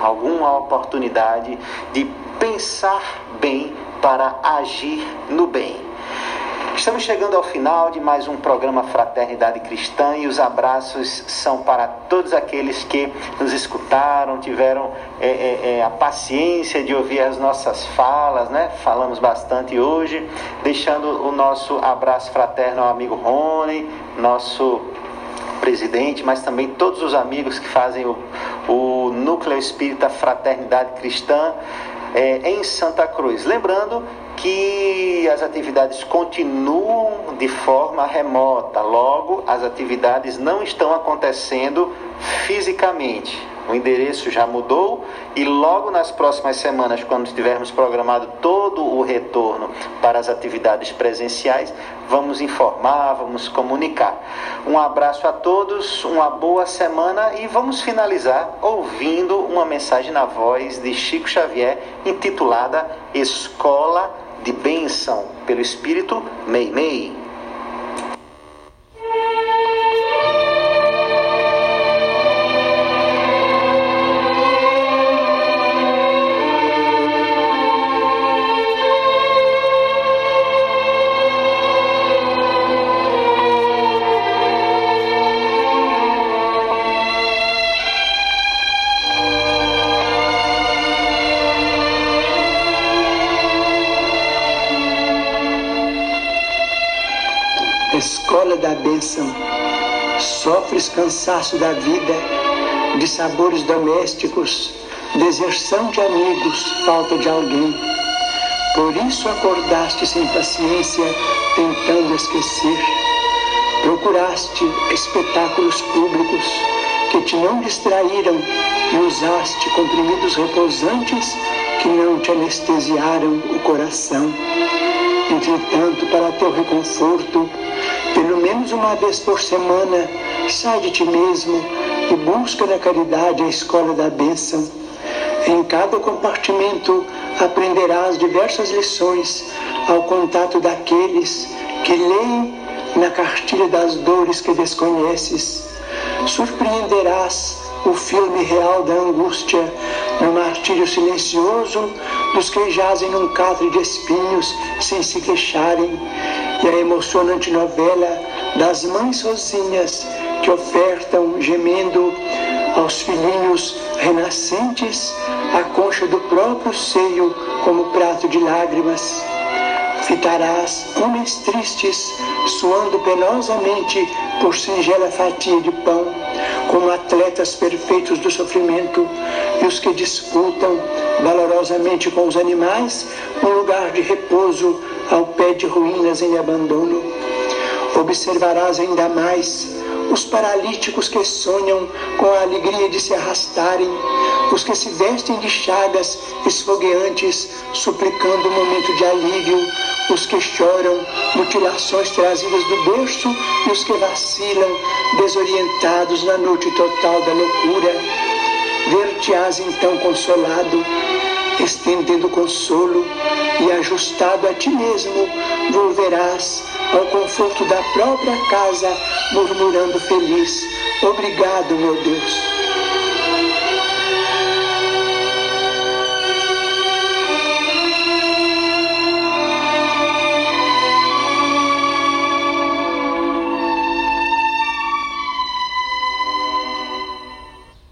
alguma oportunidade de pensar bem para agir no bem. Estamos chegando ao final de mais um programa Fraternidade Cristã e os abraços são para todos aqueles que nos escutaram, tiveram é, é, é, a paciência de ouvir as nossas falas, né? Falamos bastante hoje, deixando o nosso abraço fraterno ao amigo Rony, nosso presidente, mas também todos os amigos que fazem o, o Núcleo Espírita Fraternidade Cristã é, em Santa Cruz. Lembrando que as atividades continuam de forma remota, logo, as atividades não estão acontecendo fisicamente. O endereço já mudou e logo nas próximas semanas, quando tivermos programado todo o retorno para as atividades presenciais, vamos informar, vamos comunicar. Um abraço a todos, uma boa semana e vamos finalizar ouvindo uma mensagem na voz de Chico Xavier intitulada Escola de Bênção pelo Espírito Meimei. Bênção. Sofres cansaço da vida, de sabores domésticos, deserção de amigos, falta de alguém. Por isso acordaste sem paciência, tentando esquecer. Procuraste espetáculos públicos que te não distraíram e usaste comprimidos repousantes que não te anestesiaram o coração. Entretanto, para teu reconforto, pelo menos uma vez por semana, sai de ti mesmo e busca na caridade a escola da bênção. Em cada compartimento aprenderás diversas lições ao contato daqueles que leem na cartilha das dores que desconheces. Surpreenderás o filme real da angústia no martírio silencioso dos que jazem num catre de espinhos sem se queixarem e a emocionante novela das mães sozinhas que ofertam gemendo aos filhinhos renascentes a concha do próprio seio como prato de lágrimas. Fitarás homens tristes, suando penosamente por singela fatia de pão, como atletas perfeitos do sofrimento, e os que disputam valorosamente com os animais um lugar de repouso ao pé de ruínas em abandono. Observarás ainda mais os paralíticos que sonham com a alegria de se arrastarem, os que se vestem de chagas esfogueantes, suplicando um momento de alívio, os que choram mutilações trazidas do berço e os que vacilam, desorientados na noite total da loucura. Ver-te-ás então consolado, estendendo consolo e ajustado a ti mesmo, volverás ao conforto da própria casa, murmurando feliz: Obrigado, meu Deus.